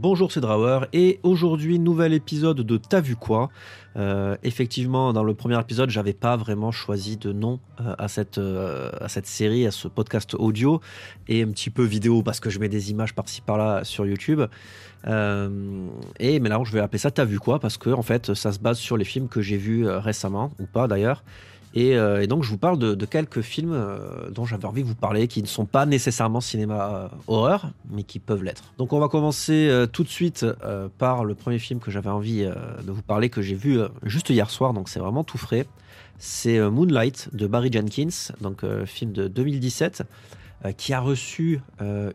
Bonjour, c'est Drawer et aujourd'hui nouvel épisode de T'as vu quoi? Euh, Effectivement, dans le premier épisode, j'avais pas vraiment choisi de nom euh, à cette euh, à cette série, à ce podcast audio et un petit peu vidéo parce que je mets des images par-ci par-là sur YouTube. Et mais là, je vais appeler ça T'as vu quoi? Parce que en fait, ça se base sur les films que j'ai vus récemment ou pas d'ailleurs. Et, euh, et donc, je vous parle de, quelques films euh, dont j'avais envie de vous parler, qui ne sont pas nécessairement cinéma euh, horreur, mais qui peuvent l'être. Donc, on va commencer tout de suite par le premier film que j'avais envie de vous parler, que j'ai vu juste hier soir, donc c'est vraiment tout frais. C'est Moonlight de Barry Jenkins, donc film de 2017, euh, qui a reçu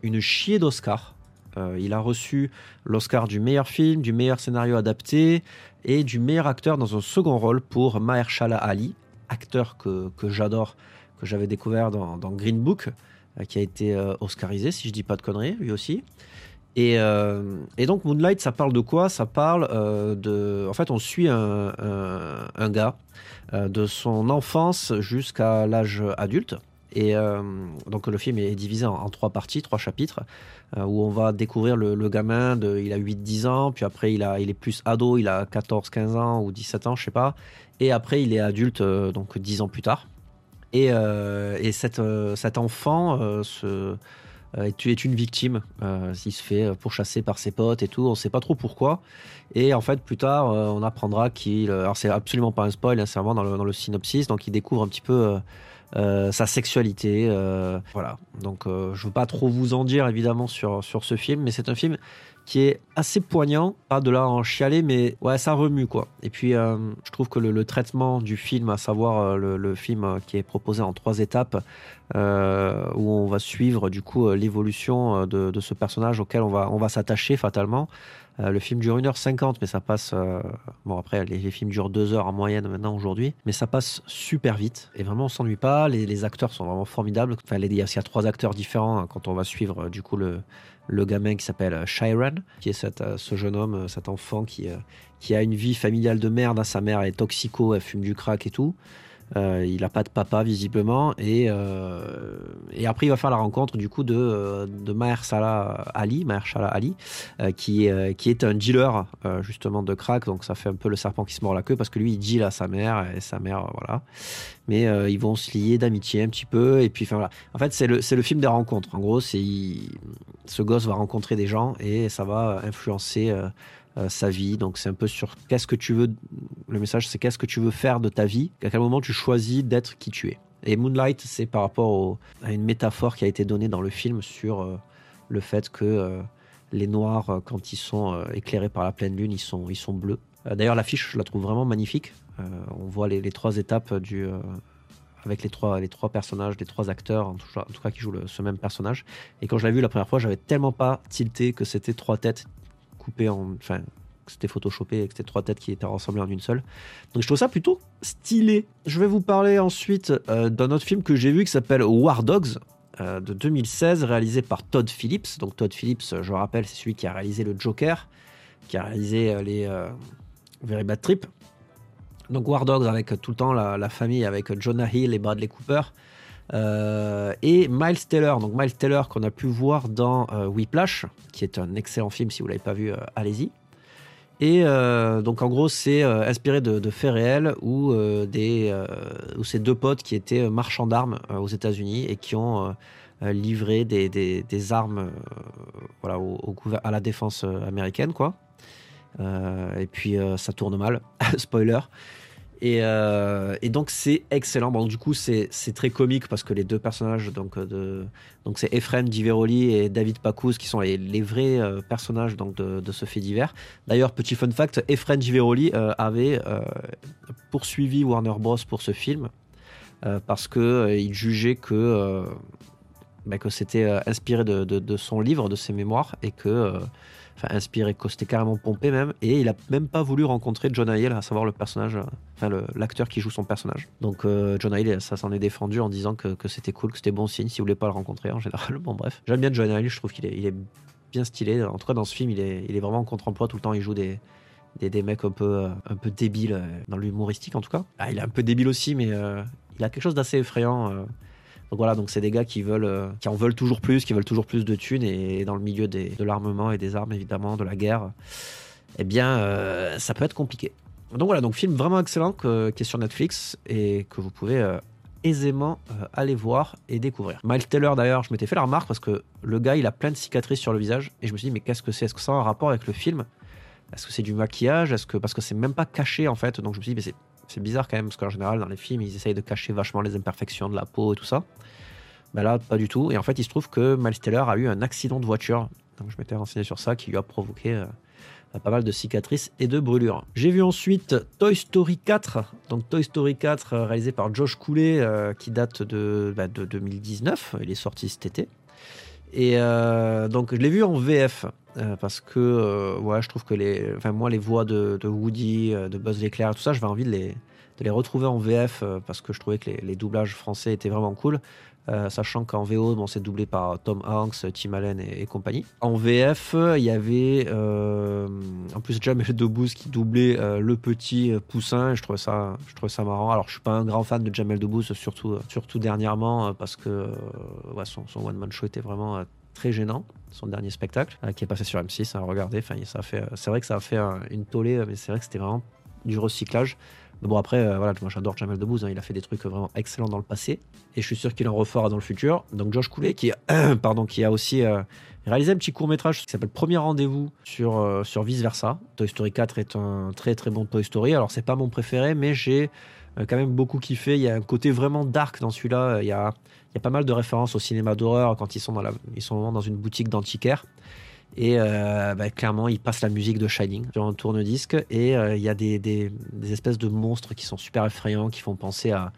une chier d'Oscar. Il a reçu l'Oscar du meilleur film, du meilleur scénario adapté et du meilleur acteur dans un second rôle pour Mahershala Ali, acteur que, que j'adore, que j'avais découvert dans, Green Book, euh, qui a été euh, oscarisé, si je dis pas de conneries, lui aussi. Et, euh, et donc Moonlight, ça parle de quoi? Ça parle de... En fait, on suit un, un, gars de son enfance jusqu'à l'âge adulte. Et euh, donc le film est divisé en, trois parties, trois chapitres, euh, où on va découvrir le, gamin, il a 8-10 ans, puis après il, est plus ado, il a 14-15 ans ou 17 ans, je sais pas. Et après il est adulte, euh, donc 10 ans plus tard. Et, cet enfant est, une victime. Il se fait pourchasser par ses potes et tout. On sait pas trop pourquoi. Et en fait, plus tard, on apprendra qu'il. Alors, c'est absolument pas un spoil, hein, c'est vraiment dans le synopsis. Donc, il découvre un petit peu euh, sa sexualité. euh, voilà. Donc, euh, je veux pas trop vous en dire, évidemment, sur, sur ce film. Mais c'est un film qui est assez poignant. Pas de là en chialer, mais ouais, ça remue, quoi. Et puis, euh, je trouve que le, traitement du film, à savoir le, le film qui est proposé en trois étapes, où on va suivre du coup l'évolution de, de ce personnage auquel on va, on va s'attacher fatalement. Euh, le film dure 1h50, mais ça passe. euh, bon, après, les, films durent 2 heures en moyenne maintenant aujourd'hui, mais ça passe super vite. Et vraiment, on s'ennuie pas. Les, acteurs sont vraiment formidables. Enfin, il y a trois acteurs différents hein, quand on va suivre euh, du coup le, gamin qui s'appelle Shiren, qui est ce jeune homme, cet enfant qui, qui a une vie familiale de merde. hein. Sa mère est toxico, elle fume du crack et tout. Euh, il n'a pas de papa visiblement et, euh, et après il va faire la rencontre du coup de, euh, de Ali, Mahershala Ali euh, qui, est, euh, qui est un dealer justement de crack. Donc ça fait un peu le serpent qui se mord la queue parce que lui il deal à sa mère et sa mère voilà. Mais ils vont se lier d'amitié un petit peu et puis enfin voilà. En fait c'est le, le film des rencontres. En gros c'est ce gosse va rencontrer des gens et ça va influencer euh, sa vie. Donc c'est un peu sur qu'est-ce que tu veux le message c'est qu'est-ce que tu veux faire de ta vie à quel moment tu choisis d'être qui tu es. Et Moonlight c'est par rapport à une métaphore qui a été donnée dans le film sur euh, le fait que euh, les noirs quand ils sont éclairés par la pleine lune ils sont, ils sont bleus. D'ailleurs l'affiche je la trouve vraiment magnifique. On voit les, trois étapes du avec les trois, les trois personnages, les trois acteurs, en tout, cas qui jouent ce même personnage. Et quand je l'ai vu la première fois, j'avais tellement pas tilté que c'était trois têtes coupées en. Enfin, que c'était photoshopé et que c'était trois têtes qui étaient rassemblées en une seule. Donc je trouve ça plutôt stylé. Je vais vous parler ensuite euh, d'un autre film que j'ai vu qui s'appelle War Dogs. euh, de 2016, réalisé par Todd Phillips. Donc Todd Phillips, euh, je rappelle, c'est celui qui a réalisé le Joker, qui a réalisé les Very Bad Trip. Donc War Dogs avec tout le temps la, famille avec Jonah Hill et Bradley Cooper. Euh, et Miles Taylor, donc Miles Taylor qu'on a pu voir dans euh, Whiplash, qui est un excellent film, si vous l'avez pas vu, euh, allez-y. Et donc en gros c'est inspiré de, faits réels où, euh, des, où ces deux potes qui étaient marchands d'armes aux États-Unis et qui ont livré des, des- armes voilà, au, à la défense américaine quoi. Et puis ça tourne mal, spoiler. Et, euh, et donc c'est excellent. Du coup c'est très comique parce que les deux personnages donc euh, de donc c'est Ephraim Diveroli et David Paccouz qui sont les, vrais euh, personnages donc de, ce fait divers. D'ailleurs petit fun fact, Ephraim Diveroli euh, avait poursuivi Warner Bros pour ce film parce que il jugeait que bah, que c'était inspiré de, son livre, de ses mémoires et que enfin inspiré, c'était carrément pompé même, et il a même pas voulu rencontrer John Hill, à savoir le personnage, enfin l'acteur qui joue son personnage. Donc euh, John Hill, ça s'en est défendu en disant que, que c'était cool, que c'était bon signe, s'il voulait pas le rencontrer en général. Bon bref, j'aime bien John Hill, je trouve qu'il est, il est bien stylé. En tout cas dans ce film, il est, il est vraiment en contre-emploi tout le temps. Il joue des, des, des mecs un peu, euh, un peu débiles, euh, dans l'humoristique en tout cas. Ah, il est un peu débile aussi, mais il a quelque chose d'assez effrayant. Donc voilà, donc c'est des gars qui veulent, qui en veulent toujours plus, qui veulent toujours plus de thunes et dans le milieu de l'armement et des armes évidemment, de la guerre, eh bien ça peut être compliqué. Donc voilà, donc film vraiment excellent qui est sur Netflix et que vous pouvez aisément aller voir et découvrir. Miles Taylor d'ailleurs, je m'étais fait la remarque parce que le gars il a plein de cicatrices sur le visage et je me suis dit mais qu'est-ce que c'est? Est-ce que ça a un rapport avec le film? Est-ce que c'est du maquillage? Est-ce parce que c'est même pas caché en fait Donc je me suis dit mais c'est bizarre quand même parce qu'en général dans les films ils essayent de cacher vachement les imperfections de la peau et tout ça. Ben là pas du tout et en fait il se trouve que Miles Taylor a eu un accident de voiture. Donc je m'étais renseigné sur ça qui lui a provoqué pas mal de cicatrices et de brûlures. J'ai vu ensuite Toy Story 4, donc Toy Story 4 euh, réalisé par Josh Coulet euh, qui date de, bah, de 2019, il est sorti cet été. Et euh, donc je l'ai vu en VF parce que ouais, je trouve que les, moi les voix de, Woody, de Buzz l'éclair, tout ça, j'avais envie de les, de les retrouver en VF parce que je trouvais que les, doublages français étaient vraiment cool. Euh, sachant qu'en VO, bon, c'est doublé par Tom Hanks, Tim Allen et, compagnie. En VF, il y avait euh, en plus Jamel Debbouze qui doublait euh, le petit poussin. je trouvais ça, je trouvais ça marrant. Alors, je suis pas un grand fan de Jamel Debbouze, surtout, surtout dernièrement, parce que son, son one man show était vraiment très gênant, son dernier spectacle, qui est passé sur M6. Hein, regardez, enfin, ça fait, c'est vrai que ça a fait une tollée, mais c'est vrai que c'était vraiment du recyclage bon, après, euh, voilà, moi j'adore Jamel Debbouze, hein, il a fait des trucs vraiment excellents dans le passé, et je suis sûr qu'il en refera dans le futur. Donc Josh Coulet, qui, pardon, qui a aussi euh, réalisé un petit court métrage qui s'appelle Premier Rendez-vous sur, euh, sur Vice Versa. Toy Story 4 est un très très bon Toy Story. Alors, c'est pas mon préféré, mais j'ai quand même beaucoup kiffé. Il y a un côté vraiment dark dans celui-là. Il y a, il y a pas mal de références au cinéma d'horreur quand ils sont, dans la, ils sont dans une boutique d'antiquaire. Et euh, bah, clairement, il passe la musique de Shining sur un tourne-disque. Et euh, il y a des, des, espèces de monstres qui sont super effrayants, qui font penser à,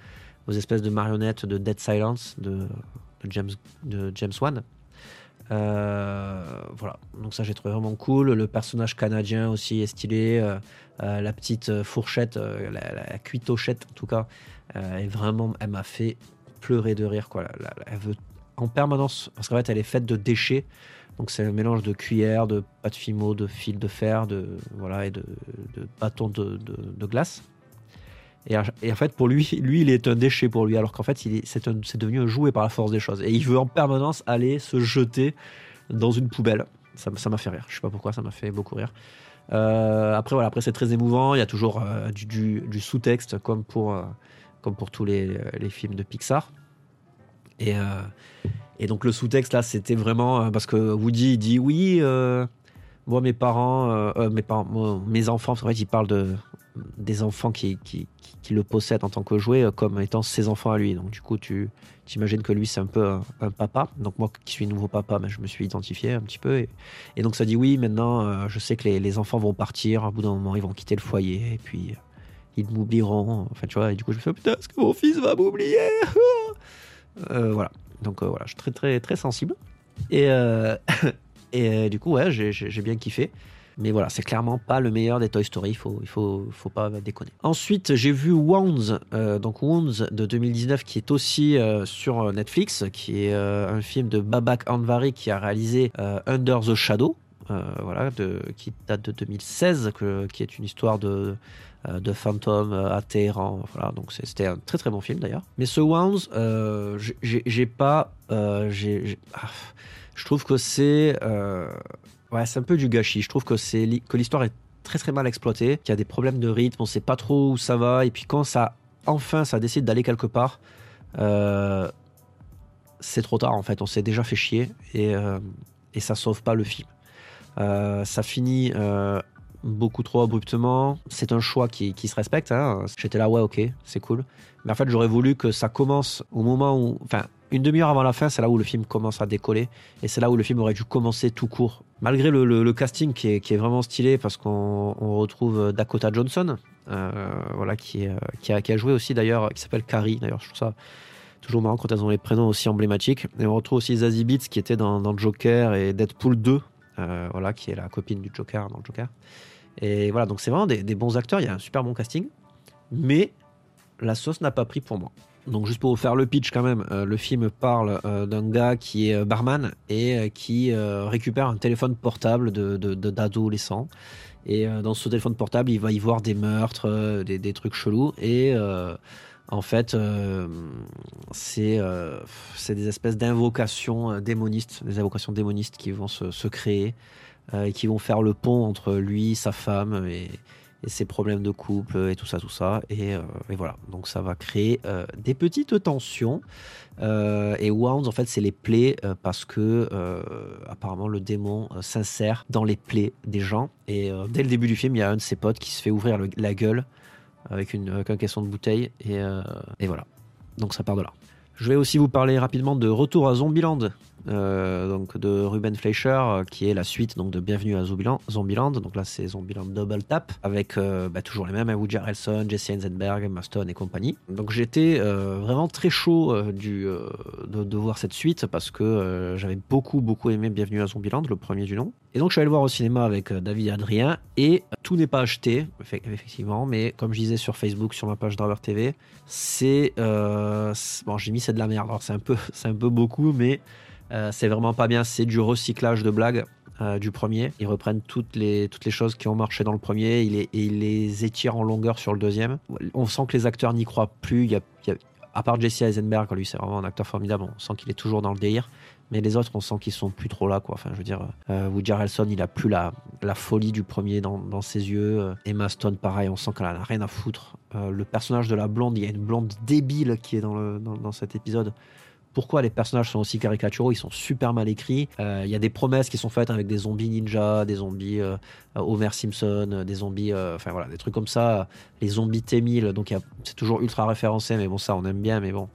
aux espèces de marionnettes de Dead Silence de, de James, de James Wan. Euh, voilà, donc ça j'ai trouvé vraiment cool. Le personnage canadien aussi est stylé. la petite fourchette, la, la, cuitochette en tout cas, est vraiment, elle m'a fait pleurer de rire. Quoi. Elle veut en permanence, parce qu'en fait elle est faite de déchets. Donc c'est un mélange de cuillères, de pâte fimo, de fil de fer, de voilà et de, bâtons de, glace. Et, en fait, pour lui, lui, il est un déchet pour lui, alors qu'en fait, c'est devenu un jouet par la force des choses. Et il veut en permanence aller se jeter dans une poubelle. Ça m'a fait rire. Je sais pas pourquoi, ça m'a fait beaucoup rire. Euh, après, voilà, après c'est très émouvant. Il y a toujours euh, du, sous-texte, comme pour, euh, comme pour tous les, les, films de Pixar. Et, et donc le sous-texte là, c'était vraiment euh, parce que Woody dit oui, euh, moi mes parents, euh, mes enfants, en fait il parle de des enfants qui, le possèdent en tant que jouet comme étant ses enfants à lui. Donc du coup tu t'imagines que lui c'est un peu un, papa. Donc moi qui suis nouveau papa, mais je me suis identifié un petit peu. Et, donc ça dit oui, maintenant je sais que les, les, enfants vont partir, à bout d'un moment ils vont quitter le foyer et puis ils m'oublieront. Enfin tu vois, et du coup je me fais putain, est-ce que mon fils va m'oublier Voilà. Donc euh, voilà, je suis très très très sensible. Et, euh, et euh, du coup, ouais, j'ai bien kiffé. Mais voilà, c'est clairement pas le meilleur des Toy Story, il faut, il faut, faut pas déconner. Ensuite, j'ai vu Wounds, donc Wounds de 2019, qui est aussi sur Netflix, qui est un film de Babak Anvari qui a réalisé Under the Shadow, voilà, de, qui date de 2016, que, qui est une histoire de, euh, de fantômes euh, à Téhéran. Voilà, donc c'était un très très bon film d'ailleurs. Mais ce Wounds, euh, j'ai pas. j'ai ah, je trouve que c'est. ouais, c'est un peu du gâchis. Je trouve que, que l'histoire est très très mal exploitée, qu'il y a des problèmes de rythme, on sait pas trop où ça va, et puis quand ça. Enfin, ça décide d'aller quelque part. c'est trop tard en fait, on s'est déjà fait chier et, et ça sauve pas le film. ça finit beaucoup trop abruptement. C'est un choix qui, se respecte. Hein. J'étais là, ouais, ok, c'est cool. Mais en fait, j'aurais voulu que ça commence au moment où. Enfin, une demi-heure avant la fin, c'est là où le film commence à décoller. Et c'est là où le film aurait dû commencer tout court. Malgré le, casting qui est, vraiment stylé, parce qu'on retrouve Dakota Johnson, euh, voilà, qui, qui, a, qui, a, joué aussi d'ailleurs, qui s'appelle Carrie. D'ailleurs, je trouve ça toujours marrant quand elles ont les prénoms aussi emblématiques. Et on retrouve aussi Zazie Beats qui était dans, dans Joker et Deadpool 2, euh, voilà, qui est la copine du Joker dans le Joker. Et voilà, donc c'est vraiment des, bons acteurs, il y a un super bon casting, mais la sauce n'a pas pris pour moi. Donc juste pour vous faire le pitch quand même, euh, le film parle euh, d'un gars qui est barman et qui récupère un téléphone portable de, d'adolescent. Et dans ce téléphone portable, il va y voir des meurtres, des, trucs chelous. Et En fait, euh, c'est euh, des espèces d'invocations euh, démonistes, des invocations démonistes qui vont se, créer euh, et qui vont faire le pont entre lui, sa femme et, ses problèmes de couple et tout ça, tout ça. Et, euh, voilà, donc ça va créer euh, des petites tensions. Euh, et Wounds, en fait, c'est les plaies euh, parce que euh, apparemment le démon euh, s'insère dans les plaies des gens. Et euh, dès le début du film, il y a un de ses potes qui se fait ouvrir la gueule avec, une, un caisson de bouteille. Et, euh, et voilà, donc ça part de là. Je vais aussi vous parler rapidement de Retour à Zombieland, euh, donc de Ruben Fleischer, euh, qui est la suite donc de Bienvenue à Zombieland. Donc là, c'est Zombieland Double Tap, avec euh, bah, toujours les mêmes, hein, Woody Harrelson, Jesse Eisenberg, Emma et compagnie. Donc j'étais vraiment très chaud de, voir cette suite, parce que j'avais beaucoup, beaucoup aimé Bienvenue à Zombieland, le premier du nom. Et donc je suis allé le voir au cinéma avec David et Adrien, et tout n'est pas acheté, effe- effectivement, mais comme je disais sur Facebook, sur ma page Driver TV, c'est... c'est- bon, j'ai mis c'est de la merde, alors c'est un peu, c'est un peu beaucoup, mais euh, c'est vraiment pas bien, c'est du recyclage de blagues. euh, du premier, ils reprennent toutes les, toutes les choses qui ont marché dans le premier ils les, et ils les étirent en longueur sur le deuxième. On sent que les acteurs n'y croient plus. Il y a, à part Jesse Eisenberg, lui c'est vraiment un acteur formidable, on sent qu'il est toujours dans le délire. Mais les autres, on sent qu'ils sont plus trop là, quoi. Enfin, je veux dire, euh, Woody Harrelson, il a plus la, la folie du premier dans, ses yeux. Emma Stone, pareil, on sent qu'elle en a rien à foutre. Le personnage de la blonde, il y a une blonde débile qui est dans, le, dans cet épisode. Pourquoi les personnages sont aussi caricaturaux Ils sont super mal écrits. Euh, Il y a des promesses qui sont faites avec des zombies ninja, des zombies euh, Homer Simpson, euh, des zombies, enfin voilà, des trucs comme ça. Les zombies T1000, donc c'est toujours ultra référencé, mais bon, ça on aime bien, mais bon.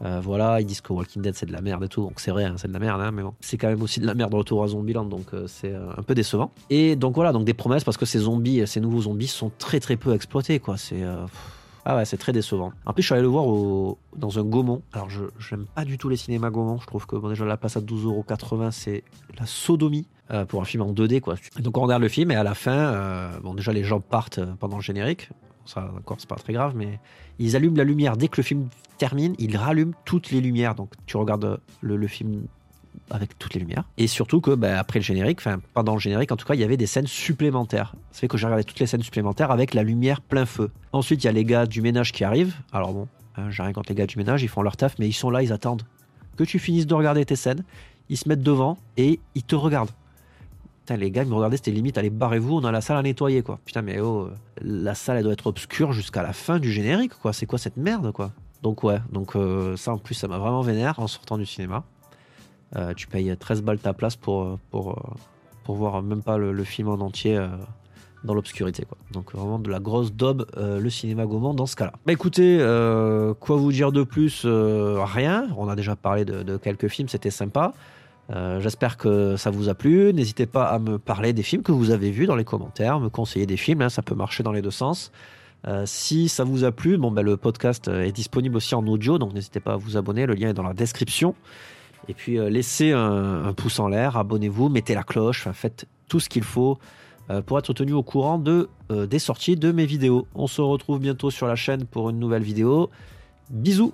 Voilà, ils disent que Walking Dead c'est de la merde et tout, donc c'est vrai, hein, c'est de la merde, hein, mais bon, c'est quand même aussi de la merde de retour à Zombieland, donc c'est un peu décevant. Et donc voilà, donc des promesses parce que ces zombies, ces nouveaux zombies sont très très peu exploités, quoi. C'est ah ouais, c'est très décevant. En plus, je suis allé le voir dans un Gaumont. Alors, je j'aime pas du tout les cinémas Gaumont. Je trouve que bon, déjà la place à 12,80€, c'est la sodomie euh, pour un film en 2D, quoi. Donc on regarde le film et à la fin, euh, bon déjà les gens partent euh, pendant le générique. Ça, encore, c'est pas très grave, mais ils allument la lumière. Dès que le film termine, ils rallument toutes les lumières. Donc tu regardes le film avec toutes les lumières. Et surtout que bah, après le générique, enfin pendant le générique en tout cas, il y avait des scènes supplémentaires. Ça fait que j'ai regardé toutes les scènes supplémentaires avec la lumière plein feu. Ensuite, il y a les gars du ménage qui arrivent. Alors bon, hein, j'ai rien contre les gars du ménage, ils font leur taf, mais ils sont là, ils attendent que tu finisses de regarder tes scènes. Ils se mettent devant et ils te regardent. Putain, les gars, ils me regardaient, c'était limite, allez, barrez-vous, on a la salle à nettoyer, quoi. Putain, mais oh, la salle, elle doit être obscure jusqu'à la fin du générique, quoi. C'est quoi cette merde, quoi? Donc, ouais, donc euh, ça, en plus, ça m'a vraiment vénère en sortant du cinéma. Euh, tu payes 13 balles ta place pour, euh, pour, euh, pour voir même pas le, film en entier dans l'obscurité, quoi. Donc, vraiment de la grosse daube, le cinéma Gaumont dans ce cas-là. Bah écoutez, quoi vous dire de plus Rien. On a déjà parlé de, quelques films, c'était sympa. J'espère que ça vous a plu. N'hésitez pas à me parler des films que vous avez vus dans les commentaires, me conseiller des films, hein, ça peut marcher dans les deux sens. Si ça vous a plu, bon, bah, le podcast est disponible aussi en audio, donc n'hésitez pas à vous abonner, le lien est dans la description. Et puis euh, laissez un, pouce en l'air, abonnez-vous, mettez la cloche, faites tout ce qu'il faut euh, pour être tenu au courant euh, des sorties de mes vidéos. On se retrouve bientôt sur la chaîne pour une nouvelle vidéo. Bisous